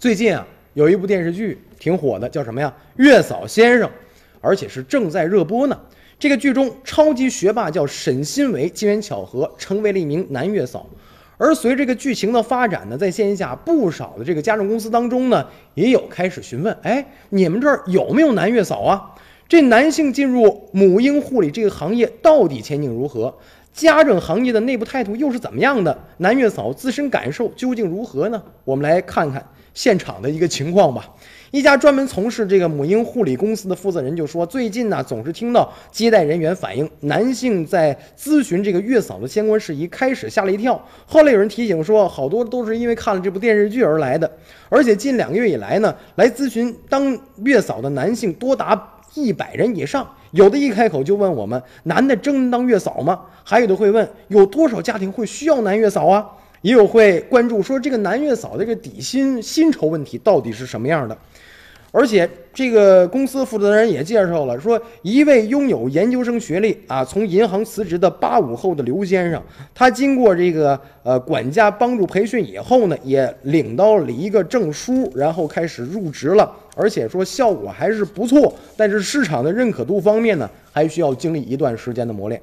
最近啊，有一部电视剧挺火的，叫什么呀？月嫂先生，而且是正在热播呢。这个剧中，超级学霸叫沈新维，机缘巧合成为了一名男月嫂。而随着这个剧情的发展呢，在线下不少的这个家政公司当中呢，也有开始询问：哎，你们这儿有没有男月嫂啊？这男性进入母婴护理这个行业到底前景如何？家政行业的内部态度又是怎么样的？男月嫂自身感受究竟如何呢？我们来看看现场的一个情况吧。一家专门从事这个母婴护理公司的负责人就说，最近呢总是听到接待人员反映，男性在咨询这个月嫂的相关事宜，开始吓了一跳。后来有人提醒说，好多都是因为看了这部电视剧而来的。而且近两个月以来呢，来咨询当月嫂的男性多达。一百人以上，有的一开口就问我们：男的真当月嫂吗？还有的会问：有多少家庭会需要男月嫂啊？也有会关注说这个男月嫂的这个底薪薪酬问题到底是什么样的？而且这个公司负责人也介绍了，说一位拥有研究生学历啊，从银行辞职的八五后的刘先生，他经过这个呃管家帮助培训以后呢，也领到了一个证书，然后开始入职了，而且说效果还是不错，但是市场的认可度方面呢，还需要经历一段时间的磨练。